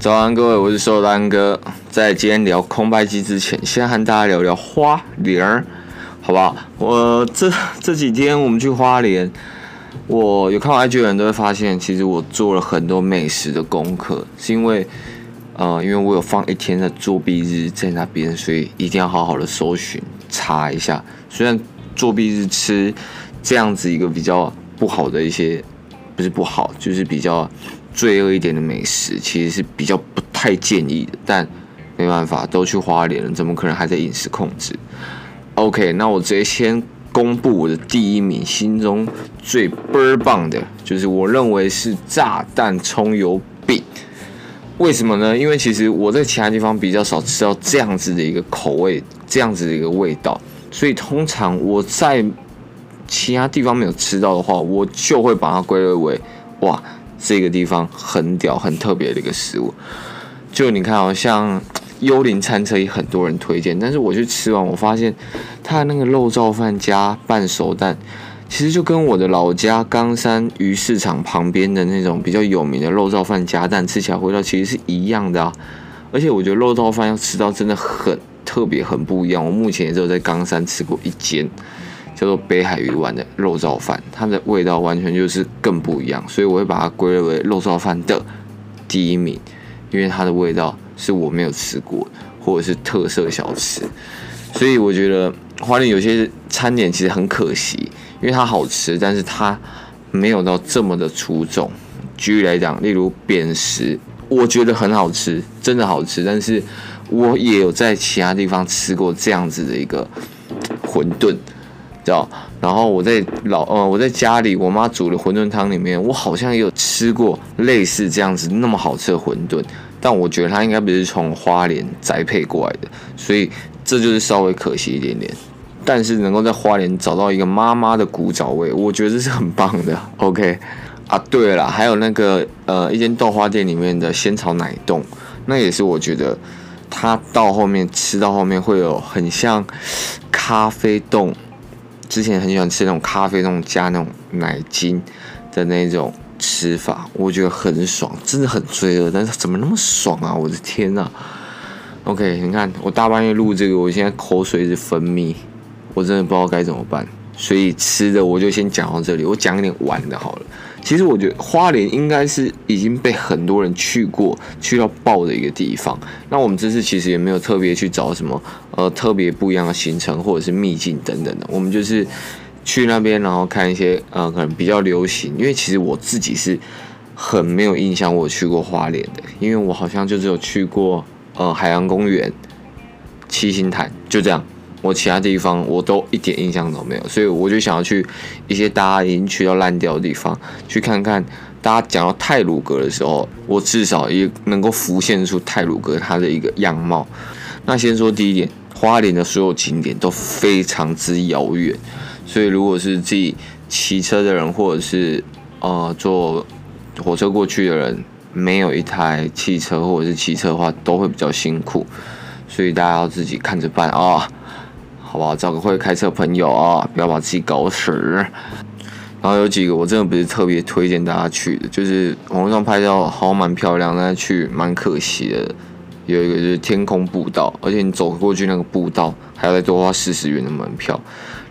早安，各位，我是瘦丹哥。在今天聊空拍机之前，先和大家聊聊花莲，好不好？我这这几天我们去花莲，我有看到 IG 的人都会发现，其实我做了很多美食的功课，是因为呃，因为我有放一天的作弊日在那边，所以一定要好好的搜寻查一下。虽然作弊日吃这样子一个比较不好的一些，不是不好，就是比较。罪恶一点的美食其实是比较不太建议的，但没办法，都去花莲了，怎么可能还在饮食控制？OK，那我直接先公布我的第一名，心中最倍儿棒的，就是我认为是炸弹葱油饼。为什么呢？因为其实我在其他地方比较少吃到这样子的一个口味，这样子的一个味道，所以通常我在其他地方没有吃到的话，我就会把它归类为哇。这个地方很屌，很特别的一个食物。就你看，好像幽灵餐车也很多人推荐，但是我去吃完，我发现它的那个肉燥饭加半熟蛋，其实就跟我的老家冈山鱼市场旁边的那种比较有名的肉燥饭加蛋，吃起来味道其实是一样的啊。而且我觉得肉燥饭要吃到真的很特别，很不一样。我目前也只有在冈山吃过一间。叫做北海鱼丸的肉燥饭，它的味道完全就是更不一样，所以我会把它归类为肉燥饭的第一名，因为它的味道是我没有吃过或者是特色小吃，所以我觉得花莲有些餐点其实很可惜，因为它好吃，但是它没有到这么的出众。举例来讲，例如扁食，我觉得很好吃，真的好吃，但是我也有在其他地方吃过这样子的一个馄饨。知道，然后我在老呃我在家里，我妈煮的馄饨汤里面，我好像也有吃过类似这样子那么好吃的馄饨，但我觉得它应该不是从花莲宅配过来的，所以这就是稍微可惜一点点。但是能够在花莲找到一个妈妈的古早味，我觉得这是很棒的。OK 啊，对了，还有那个呃一间豆花店里面的仙草奶冻，那也是我觉得它到后面吃到后面会有很像咖啡冻。之前很喜欢吃那种咖啡那种加那种奶精的那种吃法，我觉得很爽，真的很罪恶，但是怎么那么爽啊！我的天呐！OK，你看我大半夜录这个，我现在口水是分泌，我真的不知道该怎么办。所以吃的我就先讲到这里，我讲一点玩的好了。其实我觉得花莲应该是已经被很多人去过、去到爆的一个地方。那我们这次其实也没有特别去找什么呃特别不一样的行程或者是秘境等等的，我们就是去那边然后看一些呃可能比较流行。因为其实我自己是很没有印象我去过花莲的，因为我好像就只有去过呃海洋公园、七星潭，就这样。我其他地方我都一点印象都没有，所以我就想要去一些大家已经去到烂掉的地方，去看看。大家讲到泰鲁阁的时候，我至少也能够浮现出泰鲁阁它的一个样貌。那先说第一点，花莲的所有景点都非常之遥远，所以如果是自己骑车的人，或者是呃坐火车过去的人，没有一台汽车或者是骑车的话，都会比较辛苦，所以大家要自己看着办啊。好不好？找个会开车朋友啊，不要把自己搞死。然后有几个我真的不是特别推荐大家去的，就是网络上拍照好蛮漂亮，但是去蛮可惜的。有一个就是天空步道，而且你走过去那个步道还要再多花四十元的门票，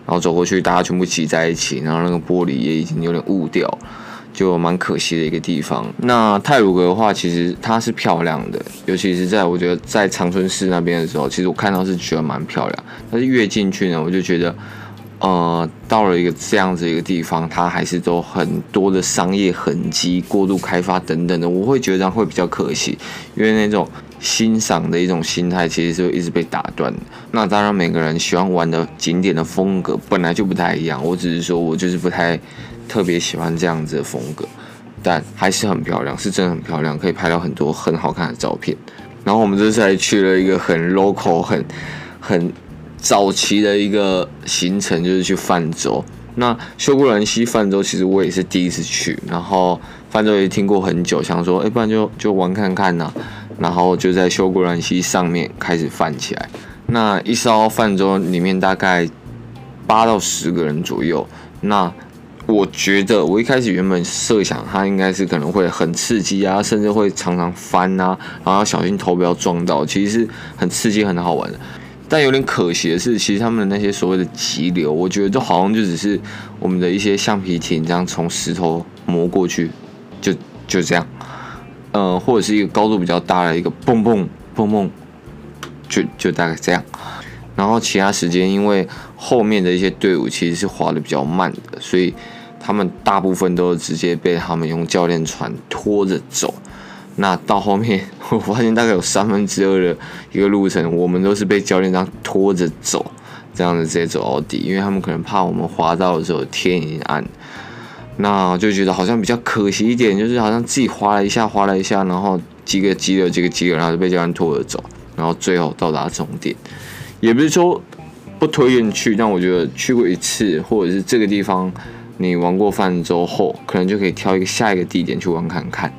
然后走过去大家全部挤在一起，然后那个玻璃也已经有点雾掉。就蛮可惜的一个地方。那泰鲁阁的话，其实它是漂亮的，尤其是在我觉得在长春市那边的时候，其实我看到是觉得蛮漂亮。但是越进去呢，我就觉得，呃，到了一个这样子一个地方，它还是都很多的商业痕迹、过度开发等等的，我会觉得这样会比较可惜，因为那种欣赏的一种心态其实是一直被打断的。那当然，每个人喜欢玩的景点的风格本来就不太一样，我只是说我就是不太。特别喜欢这样子的风格，但还是很漂亮，是真的很漂亮，可以拍到很多很好看的照片。然后我们这次还去了一个很 local、很很早期的一个行程，就是去泛舟。那修姑兰溪泛舟其实我也是第一次去，然后泛舟也听过很久，想说，哎，不然就就玩看看呢、然后就在修姑兰溪上面开始泛起来。那一艘泛舟里面大概八到十个人左右，那。我觉得我一开始原本设想它应该是可能会很刺激啊，甚至会常常翻啊，然后要小心头不要撞到，其实是很刺激很好玩的。但有点可惜的是，其实他们的那些所谓的急流，我觉得都好像就只是我们的一些橡皮艇这样从石头磨过去，就就这样，呃，或者是一个高度比较大的一个蹦蹦蹦蹦，就就大概这样。然后其他时间，因为后面的一些队伍其实是滑得比较慢的，所以他们大部分都是直接被他们用教练船拖着走。那到后面，我发现大概有三分之二的一个路程，我们都是被教练这样拖着走，这样子直接走到底，因为他们可能怕我们滑到的时候天已经暗。那就觉得好像比较可惜一点，就是好像自己滑了一下，滑了一下，然后几个急流，几个急流，然后就被教练拖着走，然后最后到达终点。也不是说不推荐去，但我觉得去过一次，或者是这个地方你玩过泛舟后，可能就可以挑一个下一个地点去玩看看。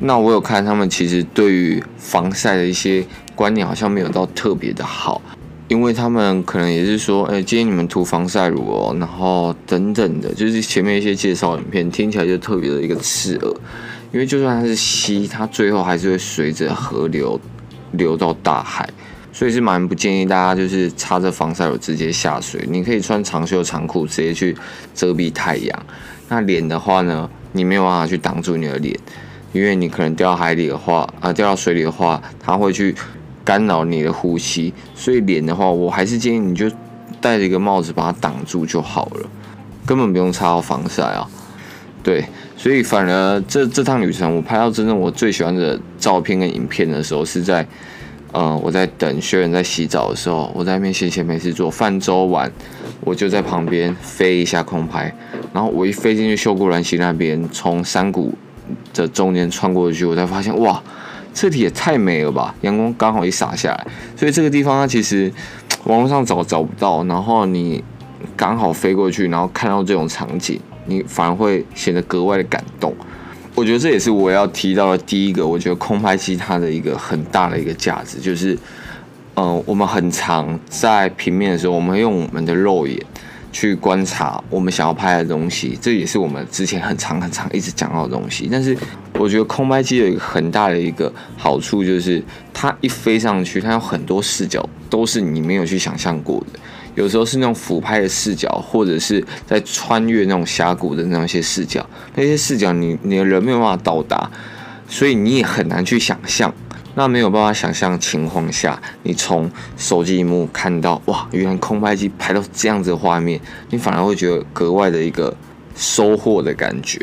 那我有看他们其实对于防晒的一些观念好像没有到特别的好，因为他们可能也是说，哎，今天你们涂防晒乳哦，然后等等的，就是前面一些介绍影片听起来就特别的一个刺耳，因为就算它是吸，它最后还是会随着河流流到大海。所以是蛮不建议大家就是擦着防晒乳直接下水，你可以穿长袖长裤直接去遮蔽太阳。那脸的话呢，你没有办法去挡住你的脸，因为你可能掉到海里的话，啊、掉到水里的话，它会去干扰你的呼吸。所以脸的话，我还是建议你就戴着一个帽子把它挡住就好了，根本不用擦到防晒啊。对，所以反而这这趟旅程，我拍到真正我最喜欢的照片跟影片的时候是在。嗯，我在等学员在洗澡的时候，我在那边闲闲没事做，泛舟完，我就在旁边飞一下空拍，然后我一飞进去秀姑峦溪那边，从山谷的中间穿过去，我才发现哇，这里也太美了吧！阳光刚好一洒下来，所以这个地方它其实网络上找找不到，然后你刚好飞过去，然后看到这种场景，你反而会显得格外的感动。我觉得这也是我要提到的第一个。我觉得空拍机它的一个很大的一个价值，就是，嗯，我们很常在平面的时候，我们用我们的肉眼去观察我们想要拍的东西，这也是我们之前很长很长一直讲到的东西。但是，我觉得空拍机有一个很大的一个好处，就是它一飞上去，它有很多视角都是你没有去想象过的。有时候是那种俯拍的视角，或者是在穿越那种峡谷的那些视角，那些视角你你的人没有办法到达，所以你也很难去想象。那没有办法想象情况下，你从手机荧幕看到哇，原来空拍机拍到这样子的画面，你反而会觉得格外的一个收获的感觉。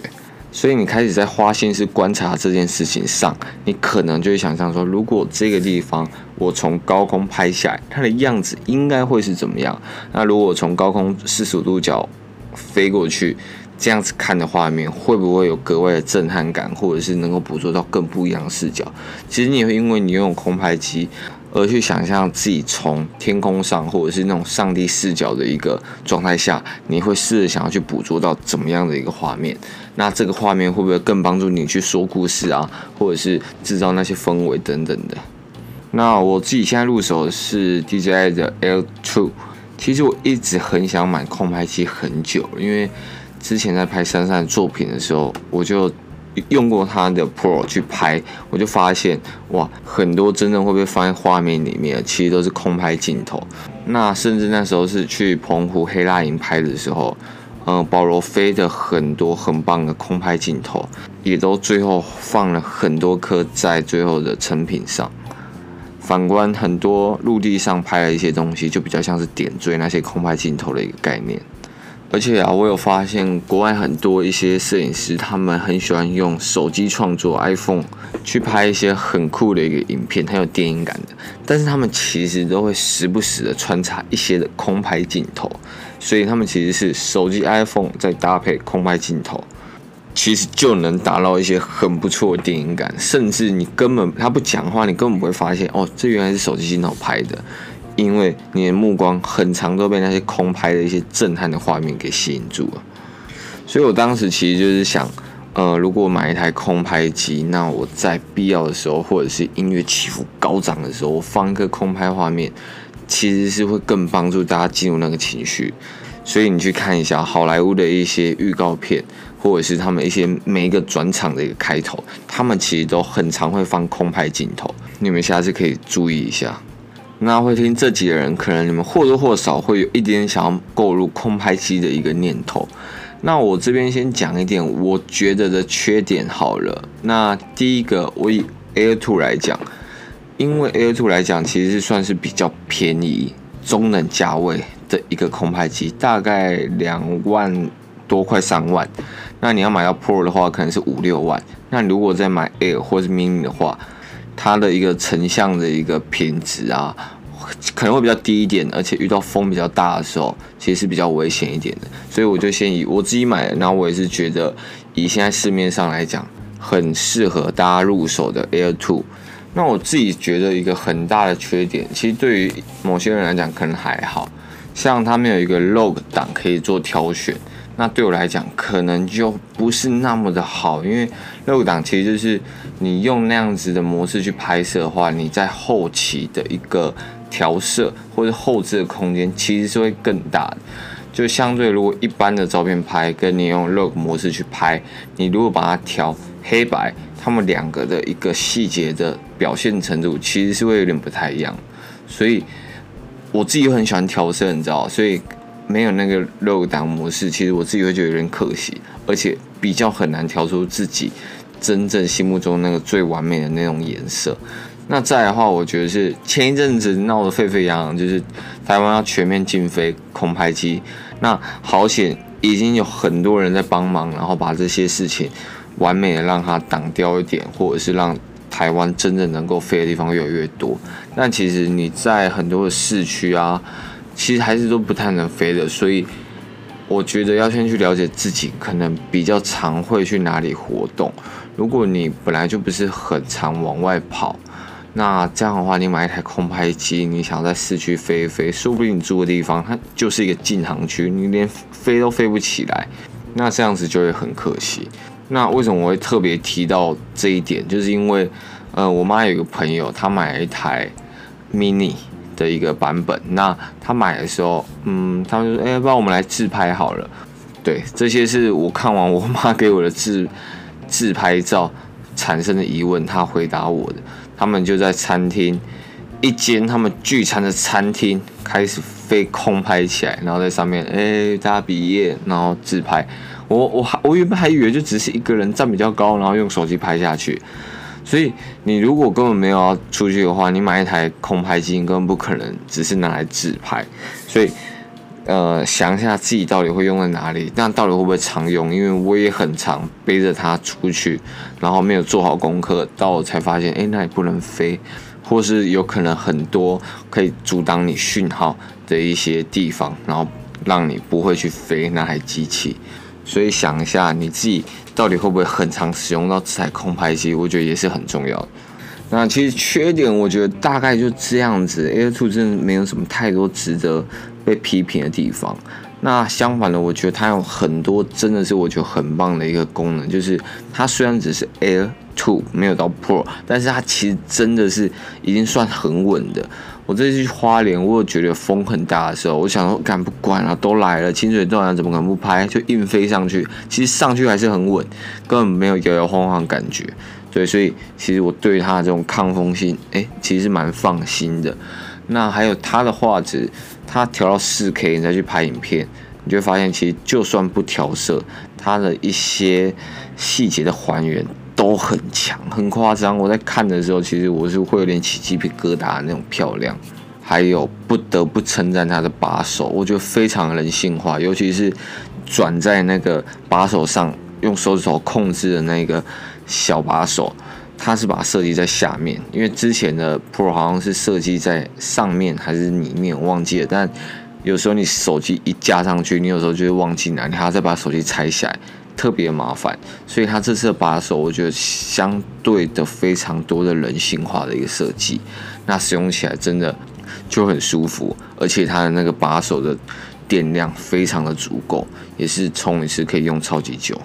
所以你开始在花心思观察这件事情上，你可能就会想象说，如果这个地方我从高空拍下来，它的样子应该会是怎么样？那如果从高空四十五度角飞过去，这样子看的画面，会不会有格外的震撼感，或者是能够捕捉到更不一样的视角？其实你会因为你拥有空拍机。而去想象自己从天空上，或者是那种上帝视角的一个状态下，你会试着想要去捕捉到怎么样的一个画面？那这个画面会不会更帮助你去说故事啊，或者是制造那些氛围等等的？那我自己现在入手的是 DJI 的 Air2，其实我一直很想买空拍机很久，因为之前在拍珊珊作品的时候，我就。用过它的 Pro 去拍，我就发现哇，很多真正会被放在画面里面，其实都是空拍镜头。那甚至那时候是去澎湖黑蜡营拍的时候，嗯、保罗飞的很多很棒的空拍镜头，也都最后放了很多颗在最后的成品上。反观很多陆地上拍的一些东西，就比较像是点缀那些空拍镜头的一个概念。而且啊，我有发现国外很多一些摄影师，他们很喜欢用手机创作 iPhone 去拍一些很酷的一个影片，很有电影感的。但是他们其实都会时不时的穿插一些的空拍镜头，所以他们其实是手机 iPhone 再搭配空拍镜头，其实就能达到一些很不错的电影感。甚至你根本他不讲话，你根本不会发现哦，这原来是手机镜头拍的。因为你的目光很长都被那些空拍的一些震撼的画面给吸引住了，所以我当时其实就是想，呃，如果买一台空拍机，那我在必要的时候，或者是音乐起伏高涨的时候，我放一个空拍画面，其实是会更帮助大家进入那个情绪。所以你去看一下好莱坞的一些预告片，或者是他们一些每一个转场的一个开头，他们其实都很常会放空拍镜头，你们下次可以注意一下。那会听这集的人，可能你们或多或少会有一点想要购入空拍机的一个念头。那我这边先讲一点我觉得的缺点好了。那第一个，我以 Air Two 来讲，因为 Air Two 来讲其实算是比较便宜、中等价位的一个空拍机，大概两万多块三万。那你要买到 Pro 的话，可能是五六万。那如果再买 Air 或是 Mini 的话，它的一个成像的一个品质啊，可能会比较低一点，而且遇到风比较大的时候，其实是比较危险一点的。所以我就先以我自己买的，然后我也是觉得以现在市面上来讲，很适合大家入手的 Air Two。那我自己觉得一个很大的缺点，其实对于某些人来讲可能还好，像它没有一个 log 档可以做挑选。那对我来讲，可能就不是那么的好，因为 log 档其实就是你用那样子的模式去拍摄的话，你在后期的一个调色或者后置的空间其实是会更大的。就相对如果一般的照片拍，跟你用 log 模式去拍，你如果把它调黑白，他们两个的一个细节的表现程度其实是会有点不太一样。所以我自己很喜欢调色，你知道，所以。没有那个 log 档模式，其实我自己会觉得有点可惜，而且比较很难调出自己真正心目中那个最完美的那种颜色。那再的话，我觉得是前一阵子闹得沸沸扬扬，就是台湾要全面禁飞空拍机。那好险，已经有很多人在帮忙，然后把这些事情完美的让它挡掉一点，或者是让台湾真正能够飞的地方越来越多。但其实你在很多的市区啊。其实还是都不太能飞的，所以我觉得要先去了解自己可能比较常会去哪里活动。如果你本来就不是很常往外跑，那这样的话，你买一台空拍机，你想在市区飞一飞，说不定你住的地方它就是一个禁航区，你连飞都飞不起来，那这样子就会很可惜。那为什么我会特别提到这一点？就是因为，呃，我妈有一个朋友，她买了一台 mini。的一个版本，那他买的时候，嗯，他们说，哎，不然我们来自拍好了。对，这些是我看完我妈给我的自自拍照产生的疑问，他回答我的。他们就在餐厅一间他们聚餐的餐厅开始飞空拍起来，然后在上面，哎，大家毕业，然后自拍。我我还我原本还以为就只是一个人站比较高，然后用手机拍下去。所以你如果根本没有要出去的话，你买一台空拍机根本不可能只是拿来自拍。所以，呃，想一下自己到底会用在哪里，那到底会不会常用？因为我也很常背着它出去，然后没有做好功课，到才发现，哎，那里不能飞，或是有可能很多可以阻挡你讯号的一些地方，然后让你不会去飞那台机器。所以想一下你自己。到底会不会很常使用到这台空拍机？我觉得也是很重要的。那其实缺点，我觉得大概就这样子。Air Two 真的没有什么太多值得被批评的地方。那相反的，我觉得它有很多真的是我觉得很棒的一个功能，就是它虽然只是 Air Two 没有到 Pro，但是它其实真的是已经算很稳的。我这次去花莲，我觉得风很大的时候，我想说，敢不管了，都来了，清水断了，怎么可能不拍？就硬飞上去，其实上去还是很稳，根本没有摇摇晃晃感觉。对，所以其实我对它这种抗风性，哎，其实是蛮放心的。那还有它的画质，它调到四 K，你再去拍影片，你就会发现，其实就算不调色，它的一些细节的还原。都很强，很夸张。我在看的时候，其实我是会有点起鸡皮疙瘩的那种漂亮。还有不得不称赞它的把手，我觉得非常人性化，尤其是转在那个把手上，用手指头控制的那个小把手，它是把它设计在下面。因为之前的 Pro 好像是设计在上面还是里面，我忘记了。但有时候你手机一架上去，你有时候就会忘记拿，你还要再把手机拆下来。特别麻烦，所以它这次的把手，我觉得相对的非常多的人性化的一个设计，那使用起来真的就很舒服，而且它的那个把手的电量非常的足够，也是充一次可以用超级久。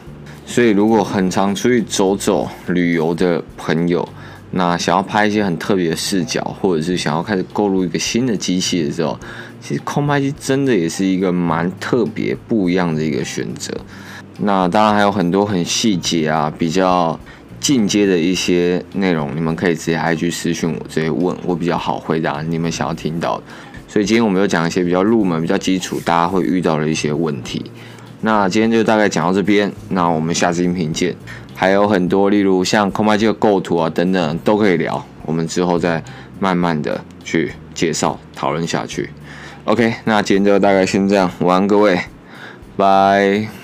所以如果很常出去走走旅游的朋友，那想要拍一些很特别的视角，或者是想要开始购入一个新的机器的时候，其实空拍机真的也是一个蛮特别不一样的一个选择。那当然还有很多很细节啊，比较进阶的一些内容，你们可以直接 IG 私讯我，直接问我比较好回答你们想要听到的。所以今天我们就讲一些比较入门、比较基础，大家会遇到的一些问题。那今天就大概讲到这边，那我们下次音频见。还有很多，例如像空拍机的构图啊等等都可以聊，我们之后再慢慢的去介绍讨论下去。OK，那今天就大概先这样，晚安各位，拜。